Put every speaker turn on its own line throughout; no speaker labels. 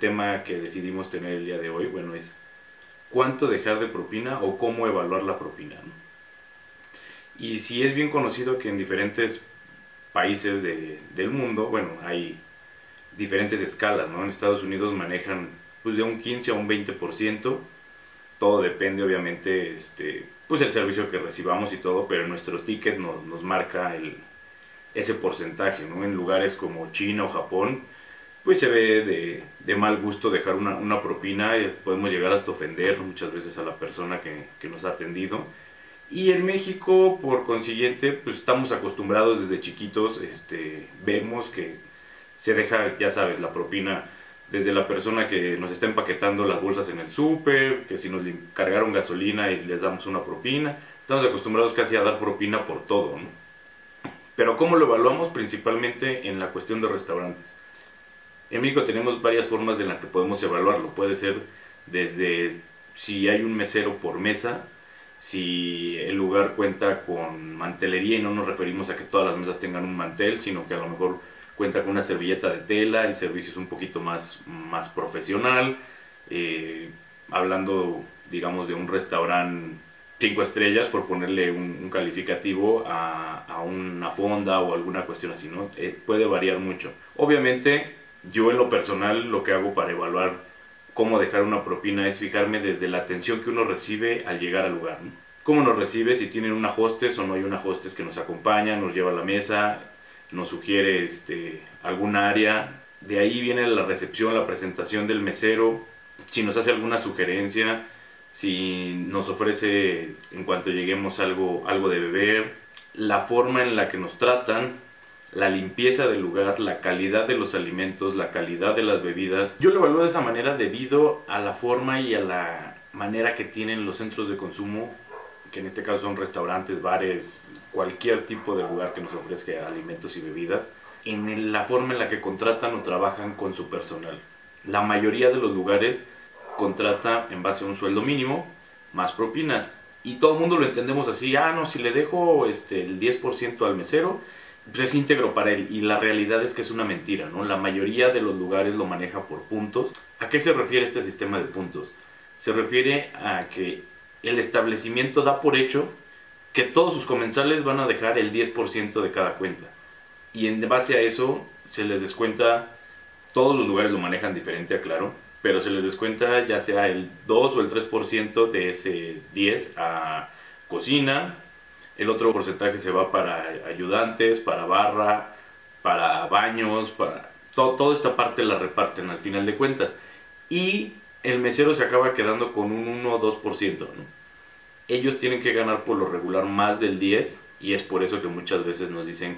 tema que decidimos tener el día de hoy, bueno, es cuánto dejar de propina o cómo evaluar la propina. Y si es bien conocido que en diferentes países del mundo, bueno, hay diferentes escalas, ¿no? En Estados Unidos manejan pues de un 15 a un 20%, todo depende obviamente, este, pues el servicio que recibamos y todo, pero nuestro ticket nos, nos marca el, ese porcentaje, ¿no? En lugares como China o Japón, pues se ve de, de mal gusto dejar una, una, propina, podemos llegar hasta ofender muchas veces a la persona que, que, nos ha atendido. Y en México, por consiguiente, pues estamos acostumbrados desde chiquitos, este, vemos que se deja, ya sabes, la propina desde la persona que nos está empaquetando las bolsas en el súper, que si nos cargaron gasolina y les damos una propina, estamos acostumbrados casi a dar propina por todo, ¿no? Pero ¿cómo lo evaluamos? Principalmente en la cuestión de restaurantes. En México tenemos varias formas en las que podemos evaluarlo. Puede ser desde si hay un mesero por mesa, si el lugar cuenta con mantelería y no nos referimos a que todas las mesas tengan un mantel, sino que a lo mejor cuenta con una servilleta de tela, el servicio es un poquito más, más profesional. Eh, hablando, digamos, de un restaurante cinco estrellas, por ponerle un, calificativo a, a, una fonda o alguna cuestión así, ¿no? Eh, puede variar mucho. Obviamente, yo en lo personal lo que hago para evaluar cómo dejar una propina es fijarme desde la atención que uno recibe al llegar al lugar. Cómo nos recibe, si tienen una hostes o no hay una hostes que nos acompaña, nos lleva a la mesa, nos sugiere este, algún área. De ahí viene la recepción, la presentación del mesero, si nos hace alguna sugerencia, si nos ofrece en cuanto lleguemos algo, algo de beber, la forma en la que nos tratan, la limpieza del lugar, la calidad de los alimentos, la calidad de las bebidas. Yo lo evalúo de esa manera debido a la forma y a la manera que tienen los centros de consumo, que en este caso son restaurantes, bares, cualquier tipo de lugar que nos ofrezca alimentos y bebidas, en la forma en la que contratan o trabajan con su personal. La mayoría de los lugares contrata en base a un sueldo mínimo más propinas. Y todo el mundo lo entendemos así, ah, no, si le dejo este, el 10% al mesero, es íntegro para él. Y la realidad es que es una mentira, ¿no? La mayoría de los lugares lo maneja por puntos. ¿A qué se refiere este sistema de puntos? Se refiere a que el establecimiento da por hecho que todos sus comensales van a dejar el 10% de cada cuenta. Y en base a eso se les descuenta, todos los lugares lo manejan diferente, aclaro, pero se les descuenta ya sea el 2 o el 3% de ese 10 a cocina, el otro porcentaje se va para ayudantes, para barra, para baños, para todo, toda esta parte la reparten al final de cuentas. Y el mesero se acaba quedando con un 1 o 2%. Ellos tienen que ganar por lo regular más del 10 y es por eso que muchas veces nos dicen,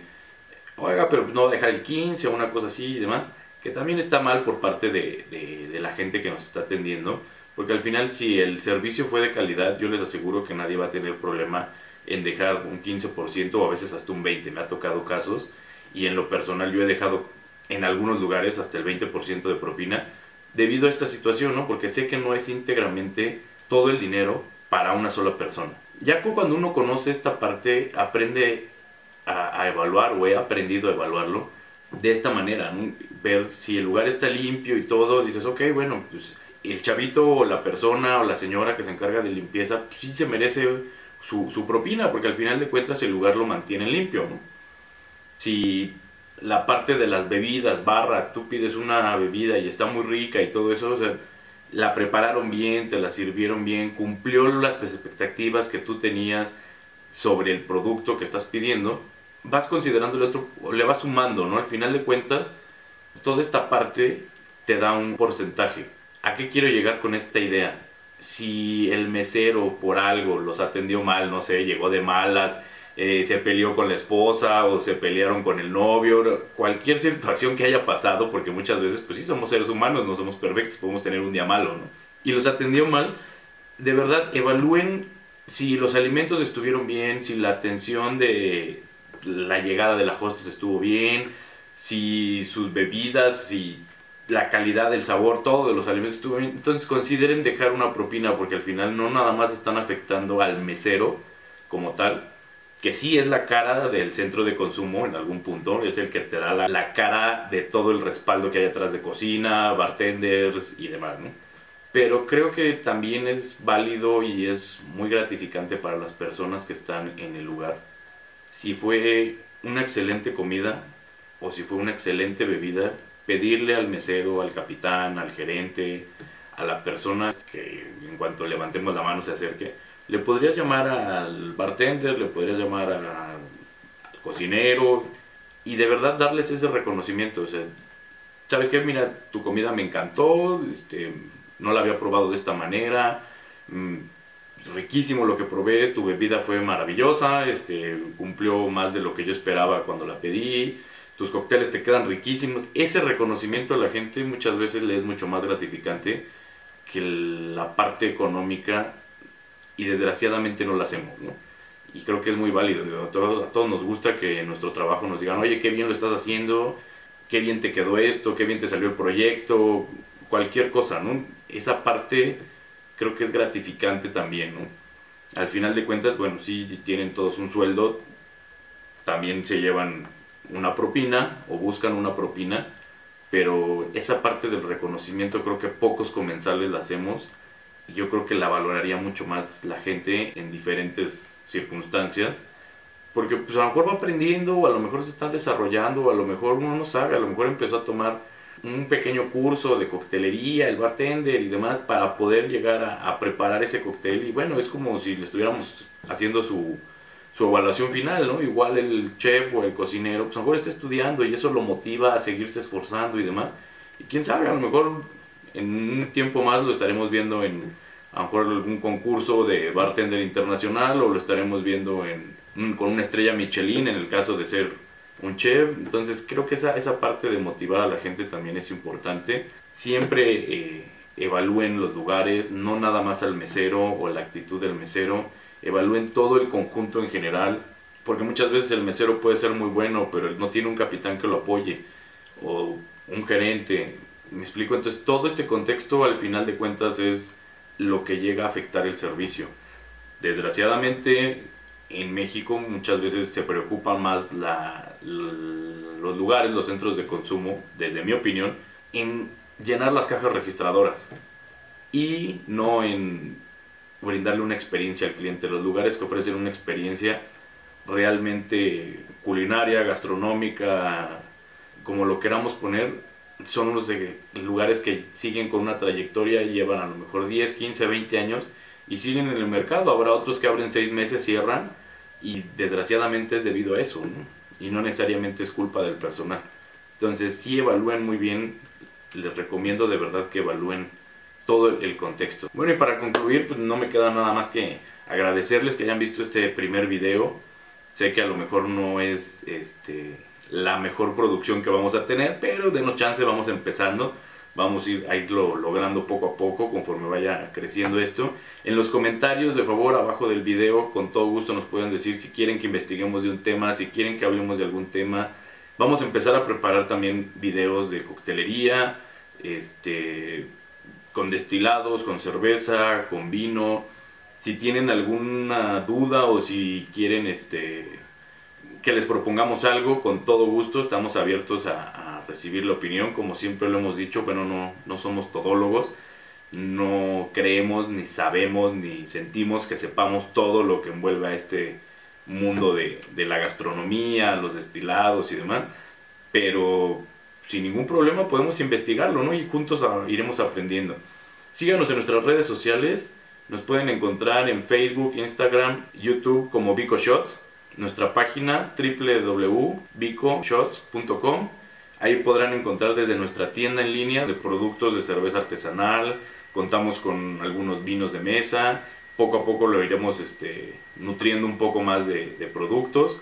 oiga, pero no va a dejar el 15 o una cosa así y demás que también está mal por parte de, de, la gente que nos está atendiendo, porque al final si el servicio fue de calidad, yo les aseguro que nadie va a tener problema en dejar un 15% o a veces hasta un 20%, me ha tocado casos, y en lo personal yo he dejado en algunos lugares hasta el 20% de propina, debido a esta situación, ¿no? Porque sé que no es íntegramente todo el dinero para una sola persona. Ya cuando uno conoce esta parte, aprende a, evaluar o he aprendido a evaluarlo, de esta manera, ver si el lugar está limpio y todo, dices, ok, bueno, pues el chavito o la persona o la señora que se encarga de limpieza, pues, sí se merece su, propina, porque al final de cuentas el lugar lo mantiene limpio. Si la parte de las bebidas, barra, tú pides una bebida y está muy rica y todo eso, o la prepararon bien, te la sirvieron bien, cumplió las expectativas que tú tenías sobre el producto que estás pidiendo, vas considerando el otro, le vas sumando, ¿no? Al final de cuentas, toda esta parte te da un porcentaje. ¿A qué quiero llegar con esta idea? Si el mesero por algo los atendió mal, no sé, llegó de malas, eh, se peleó con la esposa o se pelearon con el novio, cualquier situación que haya pasado, porque muchas veces, pues sí, somos seres humanos, no somos perfectos, podemos tener un día malo, ¿no? Y los atendió mal, de verdad, evalúen si los alimentos estuvieron bien, si la atención de, la llegada de la hostess estuvo bien, si sus bebidas, si la calidad, el sabor, todo de los alimentos. Entonces consideren dejar una propina porque al final no nada más están afectando al mesero como tal, que sí es la cara del centro de consumo en algún punto, es el que te da la, la cara de todo el respaldo que hay atrás de cocina, bartenders y demás, ¿no? Pero creo que también es válido y es muy gratificante para las personas que están en el lugar. Si fue una excelente comida o si fue una excelente bebida, pedirle al mesero, al capitán, al gerente, a la persona que en cuanto levantemos la mano se acerque, le podrías llamar al bartender, le podrías llamar al cocinero y de verdad darles ese reconocimiento. O sea, ¿sabes qué? Mira, tu comida me encantó, este, no la había probado de esta manera, mm, riquísimo lo que probé, tu bebida fue maravillosa, este, cumplió más de lo que yo esperaba cuando la pedí, tus cócteles te quedan riquísimos. Ese reconocimiento a la gente muchas veces le es mucho más gratificante que la parte económica y desgraciadamente no la hacemos, ¿no? Y creo que es muy válido. A todos, a todos nos gusta que en nuestro trabajo nos digan, oye, qué bien lo estás haciendo, qué bien te quedó esto, qué bien te salió el proyecto, cualquier cosa, ¿no? Esa parte creo que es gratificante también, ¿no? Al final de cuentas, bueno, sí tienen todos un sueldo, también se llevan una propina o buscan una propina, pero esa parte del reconocimiento creo que pocos comensales la hacemos y yo creo que la valoraría mucho más la gente en diferentes circunstancias porque pues a lo mejor va aprendiendo o a lo mejor se está desarrollando o a lo mejor uno no sabe, a lo mejor empezó a tomar un pequeño curso de coctelería, el bartender y demás para poder llegar a, a preparar ese cóctel y bueno, es como si le estuviéramos haciendo su, su evaluación final, ¿no? Igual el chef o el cocinero, pues a lo mejor está estudiando y eso lo motiva a seguirse esforzando y demás. Y quién sabe, a lo mejor en un tiempo más lo estaremos viendo en a mejor algún concurso de bartender internacional o lo estaremos viendo en, con una estrella Michelin en el caso de ser un chef. Entonces creo que esa, esa parte de motivar a la gente también es importante. Siempre eh, evalúen los lugares, no nada más al mesero o la actitud del mesero evalúen todo el conjunto en general, porque muchas veces el mesero puede ser muy bueno, pero no tiene un capitán que lo apoye, o un gerente, me explico, entonces todo este contexto al final de cuentas es lo que llega a afectar el servicio. Desgraciadamente en México muchas veces se preocupan más la, los lugares, los centros de consumo, desde mi opinión, en llenar las cajas registradoras. Y no en brindarle una experiencia al cliente. Los lugares que ofrecen una experiencia realmente culinaria, gastronómica, como lo queramos poner, son unos lugares que siguen con una trayectoria y llevan a lo mejor 10, 15, 20 años y siguen en el mercado. Habrá otros que abren 6 meses, cierran y desgraciadamente es debido a eso y no necesariamente es culpa del personal. Entonces sí evalúen muy bien, les recomiendo de verdad que evalúen todo el contexto. Bueno, y para concluir, pues no me queda nada más que agradecerles que hayan visto este primer video. Sé que a lo mejor no es este, la mejor producción que vamos a tener, pero denos chance, vamos empezando. Vamos a, ir, a irlo logrando poco a poco conforme vaya creciendo esto. En los comentarios, de favor, abajo del video, con todo gusto nos pueden decir si quieren que investiguemos de un tema, si quieren que hablemos de algún tema. Vamos a empezar a preparar también videos de coctelería, este, con destilados, con cerveza, con vino. Si tienen alguna duda o si quieren este, que les propongamos algo, con todo gusto estamos abiertos a, recibir la opinión. Como siempre lo hemos dicho, bueno, no, no somos todólogos, no creemos, ni sabemos, ni sentimos que sepamos todo lo que envuelve a este mundo de, de la gastronomía, los destilados y demás. Pero sin ningún problema podemos investigarlo, ¿no? Y juntos iremos aprendiendo. Síganos en nuestras redes sociales. Nos pueden encontrar en Facebook, Instagram, YouTube como Vico Shots. Nuestra página www.bicoshots.com. Ahí podrán encontrar desde nuestra tienda en línea de productos de cerveza artesanal. Contamos con algunos vinos de mesa. Poco a poco lo iremos este, nutriendo un poco más de, de productos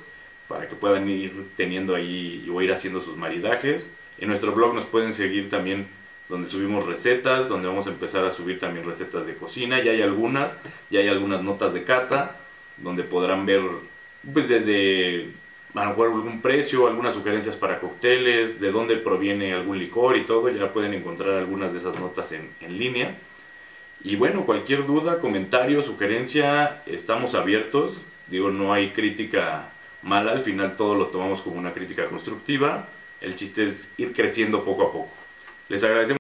para que puedan ir teniendo ahí o ir haciendo sus maridajes. En nuestro blog nos pueden seguir también donde subimos recetas, donde vamos a empezar a subir también recetas de cocina, ya hay algunas, ya hay algunas notas de cata, donde podrán ver pues desde a lo mejor algún precio, algunas sugerencias para cócteles, de dónde proviene algún licor y todo, ya pueden encontrar algunas de esas notas en, en línea. Y bueno, cualquier duda, comentario, sugerencia, estamos abiertos. Digo, no hay crítica mala, al final todo lo tomamos como una crítica constructiva. El chiste es ir creciendo poco a poco. Les agradecemos.